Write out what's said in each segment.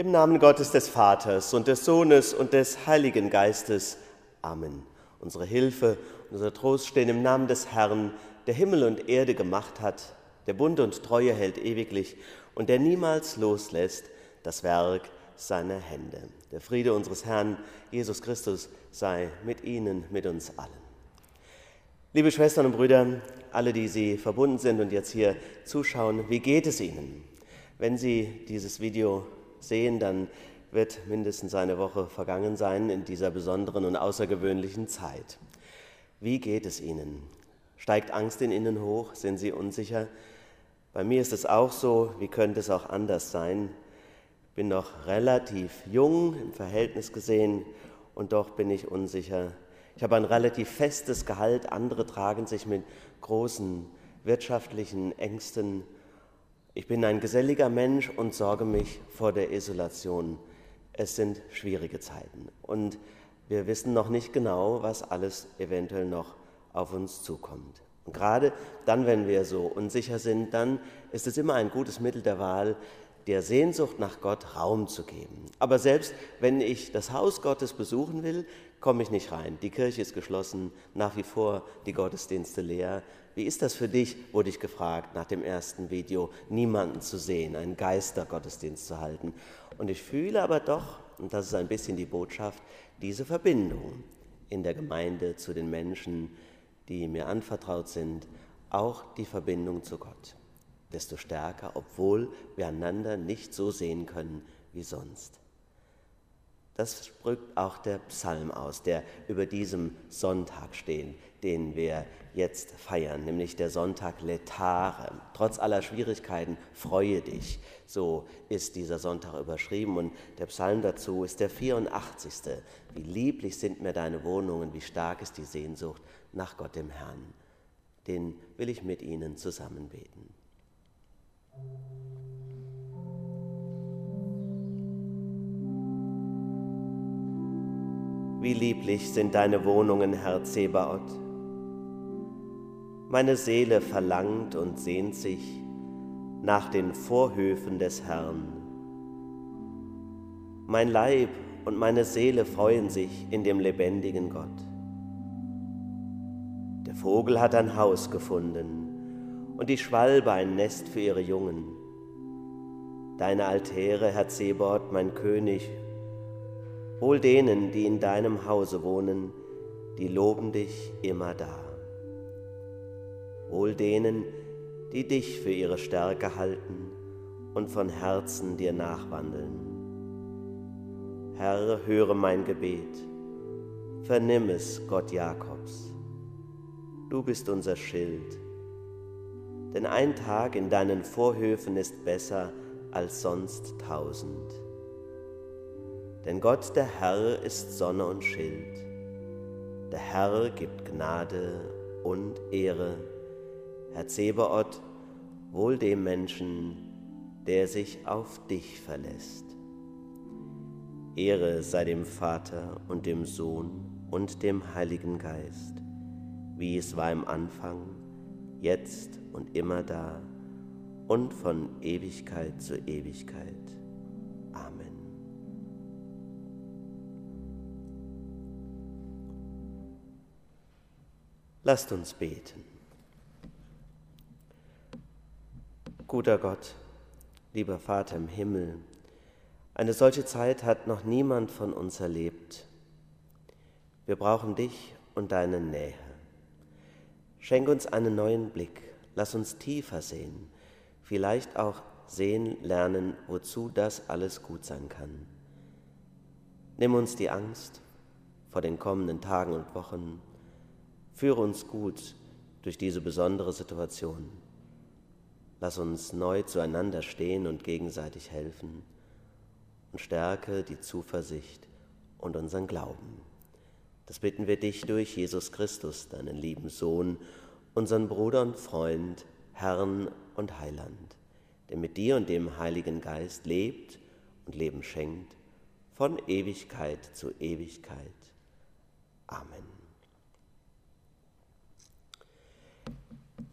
Im Namen Gottes des Vaters und des Sohnes und des Heiligen Geistes. Amen. Unsere Hilfe, unser Trost stehen im Namen des Herrn, der Himmel und Erde gemacht hat, der Bund und Treue hält ewiglich und der niemals loslässt das Werk seiner Hände. Der Friede unseres Herrn Jesus Christus sei mit Ihnen, mit uns allen. Liebe Schwestern und Brüder, alle, die Sie verbunden sind und jetzt hier zuschauen, wie geht es Ihnen? Wenn Sie dieses Video sehen, dann wird mindestens eine Woche vergangen sein in dieser besonderen und außergewöhnlichen Zeit. Wie geht es Ihnen? Steigt Angst in Ihnen hoch? Sind Sie unsicher? Bei mir ist es auch so, wie könnte es auch anders sein? Bin noch relativ jung im Verhältnis gesehen und doch bin ich unsicher. Ich habe ein relativ festes Gehalt, andere tragen sich mit großen wirtschaftlichen Ängsten ich bin ein geselliger Mensch und sorge mich vor der Isolation. Es sind schwierige Zeiten und wir wissen noch nicht genau, was alles eventuell noch auf uns zukommt. Und gerade dann, wenn wir so unsicher sind, dann ist es immer ein gutes Mittel der Wahl, der Sehnsucht nach Gott Raum zu geben. Aber selbst wenn ich das Haus Gottes besuchen will, komme ich nicht rein. Die Kirche ist geschlossen, nach wie vor die Gottesdienste leer. Wie ist das für dich, wurde ich gefragt nach dem ersten Video, niemanden zu sehen, einen Geistergottesdienst zu halten. Und ich fühle aber doch, und das ist ein bisschen die Botschaft, diese Verbindung in der Gemeinde zu den Menschen, die mir anvertraut sind, auch die Verbindung zu Gott. Desto stärker, obwohl wir einander nicht so sehen können wie sonst. Das spricht auch der Psalm aus, der über diesem Sonntag steht, den wir jetzt feiern, nämlich der Sonntag Letare. Trotz aller Schwierigkeiten freue dich. So ist dieser Sonntag überschrieben und der Psalm dazu ist der 84. Wie lieblich sind mir deine Wohnungen, wie stark ist die Sehnsucht nach Gott dem Herrn. Den will ich mit Ihnen zusammen beten. Wie lieblich sind deine Wohnungen, Herr Zebaoth. Meine Seele verlangt und sehnt sich nach den Vorhöfen des Herrn. Mein Leib und meine Seele freuen sich in dem lebendigen Gott. Der Vogel hat ein Haus gefunden und die Schwalbe ein Nest für ihre Jungen. Deine Altäre, Herr Zebot, mein König Wohl denen, die in deinem Hause wohnen, die loben dich immer da. Wohl denen, die dich für ihre Stärke halten und von Herzen dir nachwandeln. Herr, höre mein Gebet, vernimm es, Gott Jakobs. Du bist unser Schild, denn ein Tag in deinen Vorhöfen ist besser als sonst tausend. Denn Gott der Herr ist Sonne und Schild. Der Herr gibt Gnade und Ehre. Herr Zebaoth, wohl dem Menschen, der sich auf dich verlässt. Ehre sei dem Vater und dem Sohn und dem Heiligen Geist, wie es war im Anfang, jetzt und immer da und von Ewigkeit zu Ewigkeit. Lasst uns beten. Guter Gott, lieber Vater im Himmel, eine solche Zeit hat noch niemand von uns erlebt. Wir brauchen dich und deine Nähe. Schenk uns einen neuen Blick, lass uns tiefer sehen, vielleicht auch sehen lernen, wozu das alles gut sein kann. Nimm uns die Angst vor den kommenden Tagen und Wochen Führe uns gut durch diese besondere Situation. Lass uns neu zueinander stehen und gegenseitig helfen und stärke die Zuversicht und unseren Glauben. Das bitten wir dich durch Jesus Christus, deinen lieben Sohn, unseren Bruder und Freund, Herrn und Heiland, der mit dir und dem Heiligen Geist lebt und Leben schenkt, von Ewigkeit zu Ewigkeit. Amen.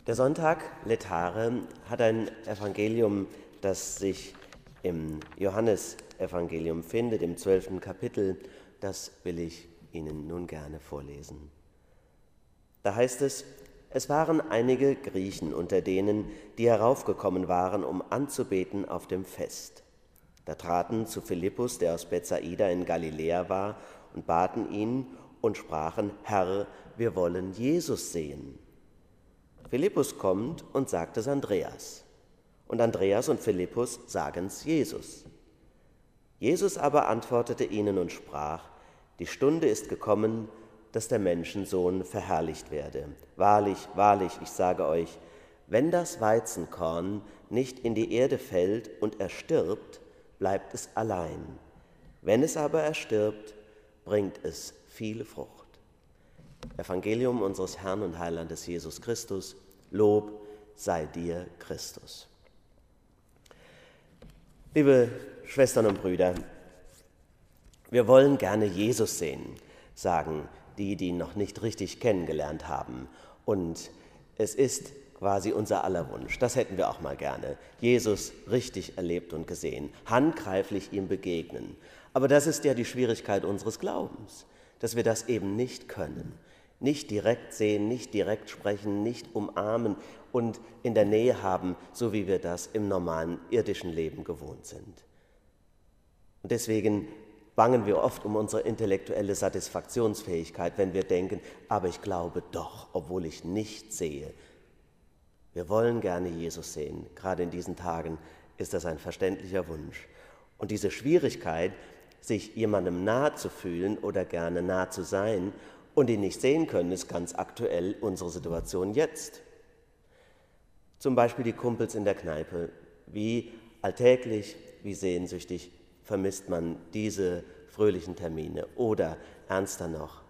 Der Sonntag Letare hat ein Evangelium, das sich im Johannesevangelium findet, im zwölften Kapitel, das will ich Ihnen nun gerne vorlesen. Da heißt es, es waren einige Griechen unter denen, die heraufgekommen waren, um anzubeten auf dem Fest. Da traten zu Philippus, der aus Bethsaida in Galiläa war, und baten ihn und sprachen, Herr, wir wollen Jesus sehen. Philippus kommt und sagt es Andreas. Und Andreas und Philippus sagen es Jesus. Jesus aber antwortete ihnen und sprach, die Stunde ist gekommen, dass der Menschensohn verherrlicht werde. Wahrlich, wahrlich, ich sage euch, wenn das Weizenkorn nicht in die Erde fällt und erstirbt, bleibt es allein. Wenn es aber erstirbt, bringt es viele Frucht. Evangelium unseres Herrn und Heilandes Jesus Christus, Lob sei dir, Christus. Liebe Schwestern und Brüder, wir wollen gerne Jesus sehen, sagen die, die ihn noch nicht richtig kennengelernt haben. Und es ist quasi unser aller Wunsch. Das hätten wir auch mal gerne. Jesus richtig erlebt und gesehen, handgreiflich ihm begegnen. Aber das ist ja die Schwierigkeit unseres Glaubens, dass wir das eben nicht können. Nicht direkt sehen, nicht direkt sprechen, nicht umarmen und in der Nähe haben, so wie wir das im normalen irdischen Leben gewohnt sind. Und deswegen bangen wir oft um unsere intellektuelle Satisfaktionsfähigkeit, wenn wir denken, aber ich glaube doch, obwohl ich nicht sehe. Wir wollen gerne Jesus sehen. Gerade in diesen Tagen ist das ein verständlicher Wunsch. Und diese Schwierigkeit, sich jemandem nahe zu fühlen oder gerne nahe zu sein und ihn nicht sehen können, ist ganz aktuell unsere Situation jetzt. Zum Beispiel die Kumpels in der Kneipe. Wie alltäglich, wie sehnsüchtig vermisst man diese fröhlichen Termine. Oder ernster noch,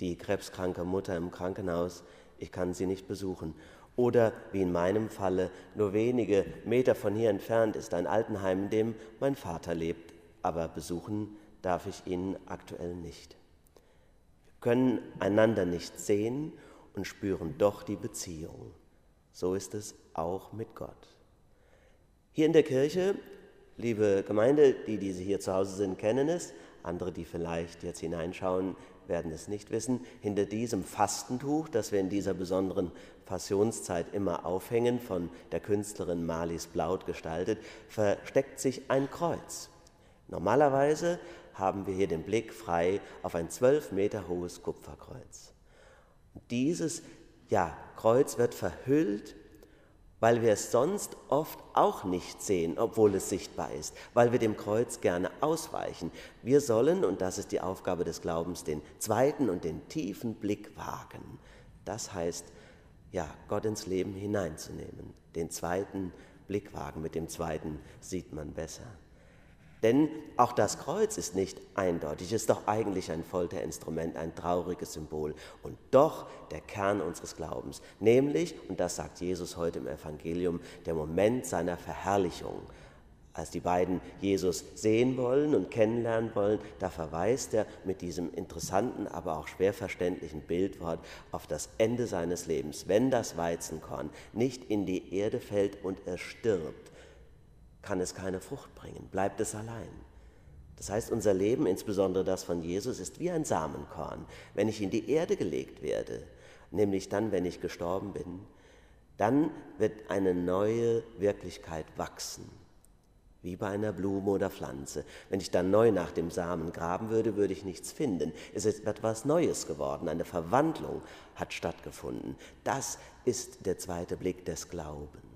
die krebskranke Mutter im Krankenhaus, ich kann sie nicht besuchen. Oder wie in meinem Falle, nur wenige Meter von hier entfernt ist ein Altenheim, in dem mein Vater lebt, aber besuchen darf ich ihn aktuell nicht. Können einander nicht sehen und spüren doch die Beziehung. So ist es auch mit Gott. Hier in der Kirche Liebe Gemeinde, die, die hier zu Hause sind, kennen es. Andere, die vielleicht jetzt hineinschauen, werden es nicht wissen. Hinter diesem Fastentuch, das wir in dieser besonderen Passionszeit immer aufhängen, von der Künstlerin Marlies Blaut gestaltet, versteckt sich ein Kreuz. Normalerweise haben wir hier den Blick frei auf ein zwölf Meter hohes Kupferkreuz. dieses ja, Kreuz wird verhüllt weil wir es sonst oft auch nicht sehen, obwohl es sichtbar ist, weil wir dem Kreuz gerne ausweichen. Wir sollen, und das ist die Aufgabe des Glaubens, den zweiten und den tiefen Blick wagen. Das heißt, ja, Gott ins Leben hineinzunehmen, den zweiten Blick wagen. Mit dem zweiten sieht man besser. Denn auch das Kreuz ist nicht eindeutig, ist doch eigentlich ein Folterinstrument, ein trauriges Symbol und doch der Kern unseres Glaubens, nämlich, und das sagt Jesus heute im Evangelium, der Moment seiner Verherrlichung. Als die beiden Jesus sehen wollen und kennenlernen wollen, da verweist er mit diesem interessanten, aber auch schwer verständlichen Bildwort auf das Ende seines Lebens. Wenn das Weizenkorn nicht in die Erde fällt und er stirbt, kann es keine Frucht bringen, bleibt es allein. Das heißt, unser Leben, insbesondere das von Jesus, ist wie ein Samenkorn. Wenn ich in die Erde gelegt werde, nämlich dann, wenn ich gestorben bin, dann wird eine neue Wirklichkeit wachsen, wie bei einer Blume oder Pflanze. Wenn ich dann neu nach dem Samen graben würde, würde ich nichts finden. Es ist etwas Neues geworden, eine Verwandlung hat stattgefunden. Das ist der zweite Blick des Glaubens.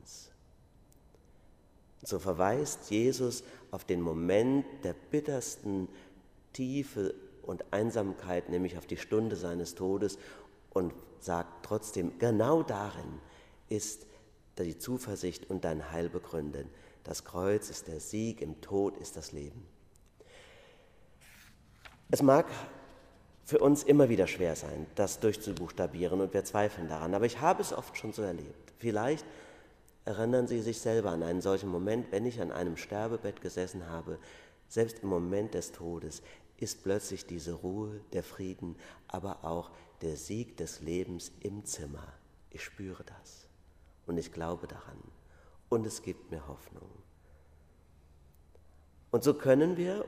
So verweist Jesus auf den Moment der bittersten Tiefe und Einsamkeit, nämlich auf die Stunde seines Todes und sagt trotzdem, genau darin ist die Zuversicht und dein Heil begründet. Das Kreuz ist der Sieg, im Tod ist das Leben. Es mag für uns immer wieder schwer sein, das durchzubuchstabieren und wir zweifeln daran, aber ich habe es oft schon so erlebt. Vielleicht Erinnern Sie sich selber an einen solchen Moment, wenn ich an einem Sterbebett gesessen habe, selbst im Moment des Todes ist plötzlich diese Ruhe, der Frieden, aber auch der Sieg des Lebens im Zimmer. Ich spüre das und ich glaube daran und es gibt mir Hoffnung. Und so können wir,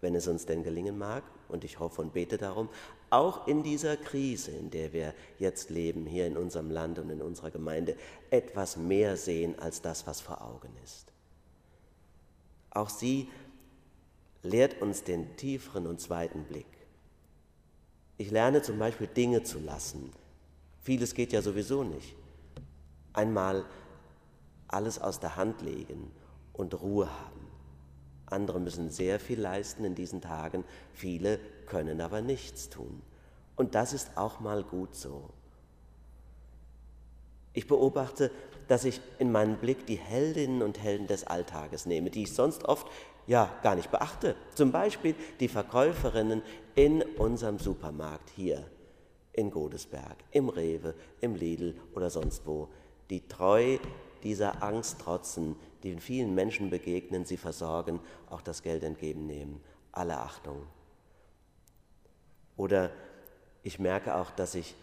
wenn es uns denn gelingen mag, und ich hoffe und bete darum, auch in dieser Krise, in der wir jetzt leben, hier in unserem Land und in unserer Gemeinde, etwas mehr sehen als das, was vor Augen ist. Auch sie lehrt uns den tieferen und zweiten Blick. Ich lerne zum Beispiel Dinge zu lassen. Vieles geht ja sowieso nicht. Einmal alles aus der Hand legen und Ruhe haben. Andere müssen sehr viel leisten in diesen Tagen, viele können aber nichts tun. Und das ist auch mal gut so. Ich beobachte, dass ich in meinen Blick die Heldinnen und Helden des Alltages nehme, die ich sonst oft ja gar nicht beachte. Zum Beispiel die Verkäuferinnen in unserem Supermarkt hier in Godesberg, im Rewe, im Lidl oder sonst wo, die treu dieser Angst trotzen, die vielen Menschen begegnen, sie versorgen, auch das Geld entgegennehmen. Alle Achtung. Oder ich merke auch, dass ich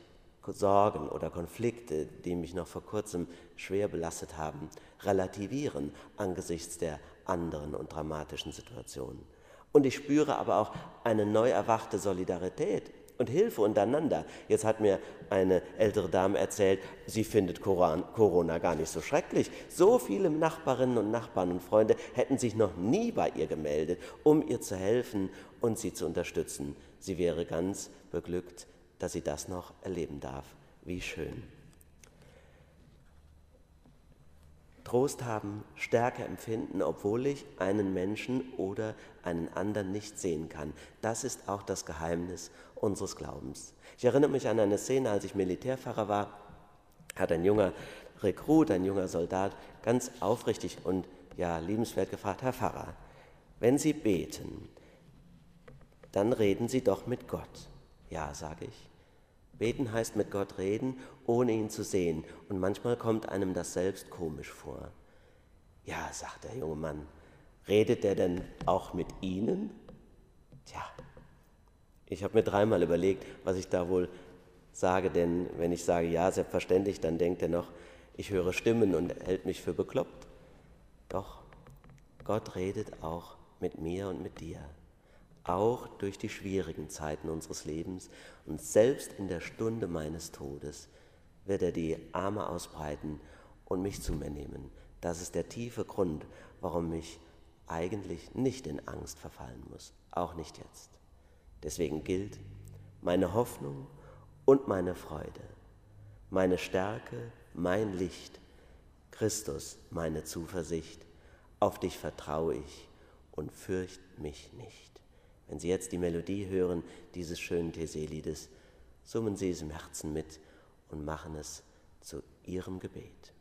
Sorgen oder Konflikte, die mich noch vor kurzem schwer belastet haben, relativieren angesichts der anderen und dramatischen Situationen. Und ich spüre aber auch eine neu erwachte Solidarität und Hilfe untereinander. Jetzt hat mir eine ältere Dame erzählt, sie findet Corona gar nicht so schrecklich. So viele Nachbarinnen und Nachbarn und Freunde hätten sich noch nie bei ihr gemeldet, um ihr zu helfen und sie zu unterstützen. Sie wäre ganz beglückt, dass sie das noch erleben darf. Wie schön. Trost haben, Stärke empfinden, obwohl ich einen Menschen oder einen anderen nicht sehen kann. Das ist auch das Geheimnis unseres Glaubens. Ich erinnere mich an eine Szene, als ich Militärpfarrer war, hat ein junger Rekrut, ein junger Soldat ganz aufrichtig und ja liebenswert gefragt, Herr Pfarrer, wenn Sie beten, dann reden Sie doch mit Gott. Ja, sage ich. Beten heißt mit Gott reden, ohne ihn zu sehen. Und manchmal kommt einem das selbst komisch vor. Ja, sagt der junge Mann, redet er denn auch mit Ihnen? Tja, ich habe mir dreimal überlegt, was ich da wohl sage, denn wenn ich sage ja, selbstverständlich, dann denkt er noch, ich höre Stimmen und hält mich für bekloppt. Doch, Gott redet auch mit mir und mit dir auch durch die schwierigen Zeiten unseres Lebens und selbst in der Stunde meines Todes wird er die Arme ausbreiten und mich zu mir nehmen. Das ist der tiefe Grund, warum ich eigentlich nicht in Angst verfallen muss, auch nicht jetzt. Deswegen gilt meine Hoffnung und meine Freude, meine Stärke, mein Licht, Christus, meine Zuversicht, auf dich vertraue ich und fürcht mich nicht. Wenn Sie jetzt die Melodie hören dieses schönen Tese-Liedes, summen Sie es im Herzen mit und machen es zu Ihrem Gebet.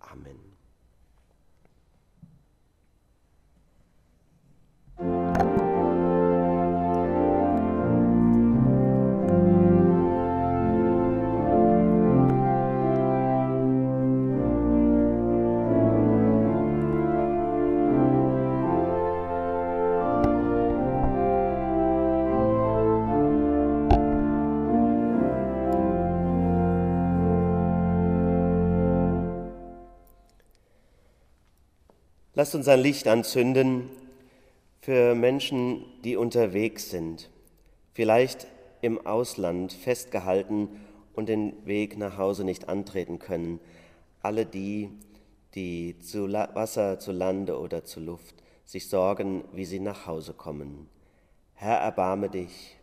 Amen. Lasst uns ein Licht anzünden für Menschen, die unterwegs sind, vielleicht im Ausland festgehalten und den Weg nach Hause nicht antreten können. Alle die, die zu Wasser, zu Lande oder zu Luft sich sorgen, wie sie nach Hause kommen. Herr, erbarme dich.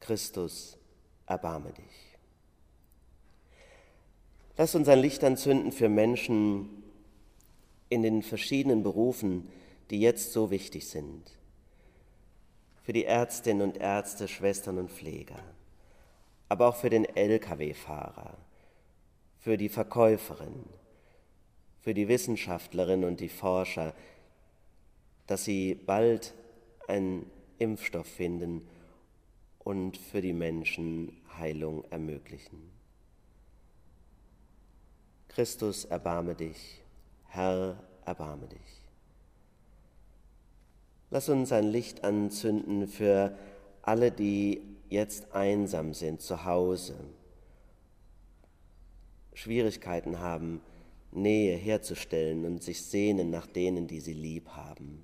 Christus, erbarme dich. Lass uns ein Licht anzünden für Menschen, in den verschiedenen Berufen, die jetzt so wichtig sind. Für die Ärztinnen und Ärzte, Schwestern und Pfleger, aber auch für den Lkw-Fahrer, für die Verkäuferin, für die Wissenschaftlerin und die Forscher, dass sie bald einen Impfstoff finden und für die Menschen Heilung ermöglichen. Christus, erbarme dich. Herr, erbarme dich. Lass uns ein Licht anzünden für alle, die jetzt einsam sind zu Hause, Schwierigkeiten haben, Nähe herzustellen und sich sehnen nach denen, die sie lieb haben.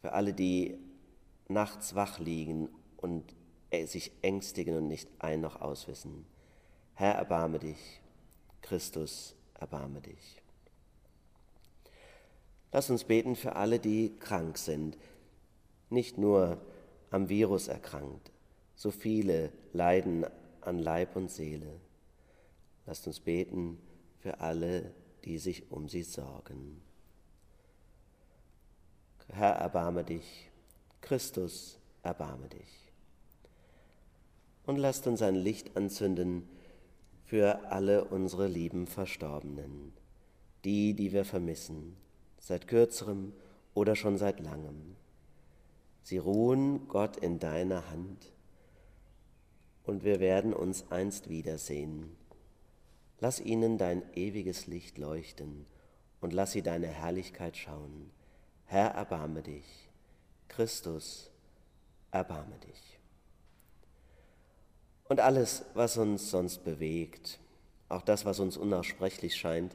für alle, die nachts wach liegen und sich ängstigen und nicht ein noch auswissen. Herr, erbarme dich. Christus, erbarme dich. Lass uns beten für alle, die krank sind, nicht nur am Virus erkrankt. So viele leiden an Leib und Seele. Lasst uns beten für alle, die sich um sie sorgen. Herr, erbarme dich. Christus, erbarme dich. Und lasst uns ein Licht anzünden für alle unsere lieben Verstorbenen, die, die wir vermissen, seit kürzerem oder schon seit langem. Sie ruhen, Gott, in deiner Hand, und wir werden uns einst wiedersehen. Lass ihnen dein ewiges Licht leuchten und lass sie deine Herrlichkeit schauen. Herr, erbarme dich. Christus, erbarme dich. Und alles, was uns sonst bewegt, auch das, was uns unaussprechlich scheint,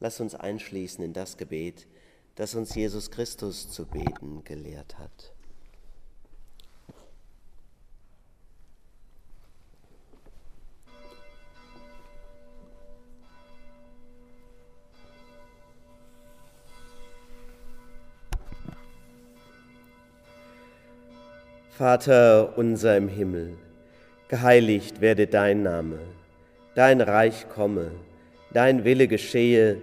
lass uns einschließen in das Gebet, das uns Jesus Christus zu beten gelehrt hat. Vater unser im Himmel, geheiligt werde dein Name, dein Reich komme, dein Wille geschehe,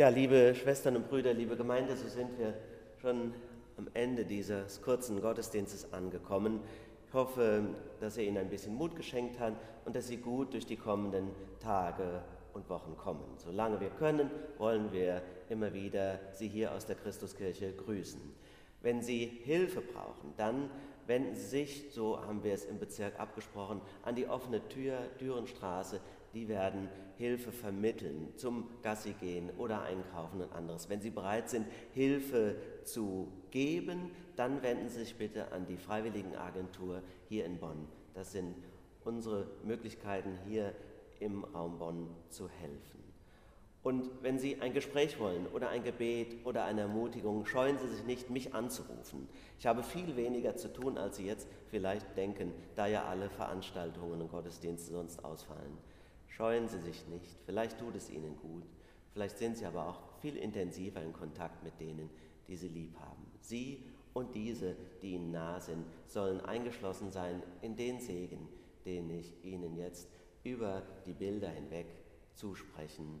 Ja, liebe Schwestern und Brüder, liebe Gemeinde, so sind wir schon am Ende dieses kurzen Gottesdienstes angekommen. Ich hoffe, dass er Ihnen ein bisschen Mut geschenkt hat und dass Sie gut durch die kommenden Tage und Wochen kommen. Solange wir können, wollen wir immer wieder Sie hier aus der Christuskirche grüßen. Wenn Sie Hilfe brauchen, dann wenden Sie sich, so haben wir es im Bezirk abgesprochen, an die offene Tür, Dürenstraße die werden Hilfe vermitteln zum Gassi gehen oder einkaufen und anderes. Wenn Sie bereit sind, Hilfe zu geben, dann wenden Sie sich bitte an die Freiwilligenagentur hier in Bonn. Das sind unsere Möglichkeiten hier im Raum Bonn zu helfen. Und wenn Sie ein Gespräch wollen oder ein Gebet oder eine Ermutigung, scheuen Sie sich nicht, mich anzurufen. Ich habe viel weniger zu tun, als Sie jetzt vielleicht denken, da ja alle Veranstaltungen und Gottesdienste sonst ausfallen. Scheuen Sie sich nicht, vielleicht tut es Ihnen gut, vielleicht sind Sie aber auch viel intensiver in Kontakt mit denen, die Sie lieb haben. Sie und diese, die Ihnen nahe sind, sollen eingeschlossen sein in den Segen, den ich Ihnen jetzt über die Bilder hinweg zusprechen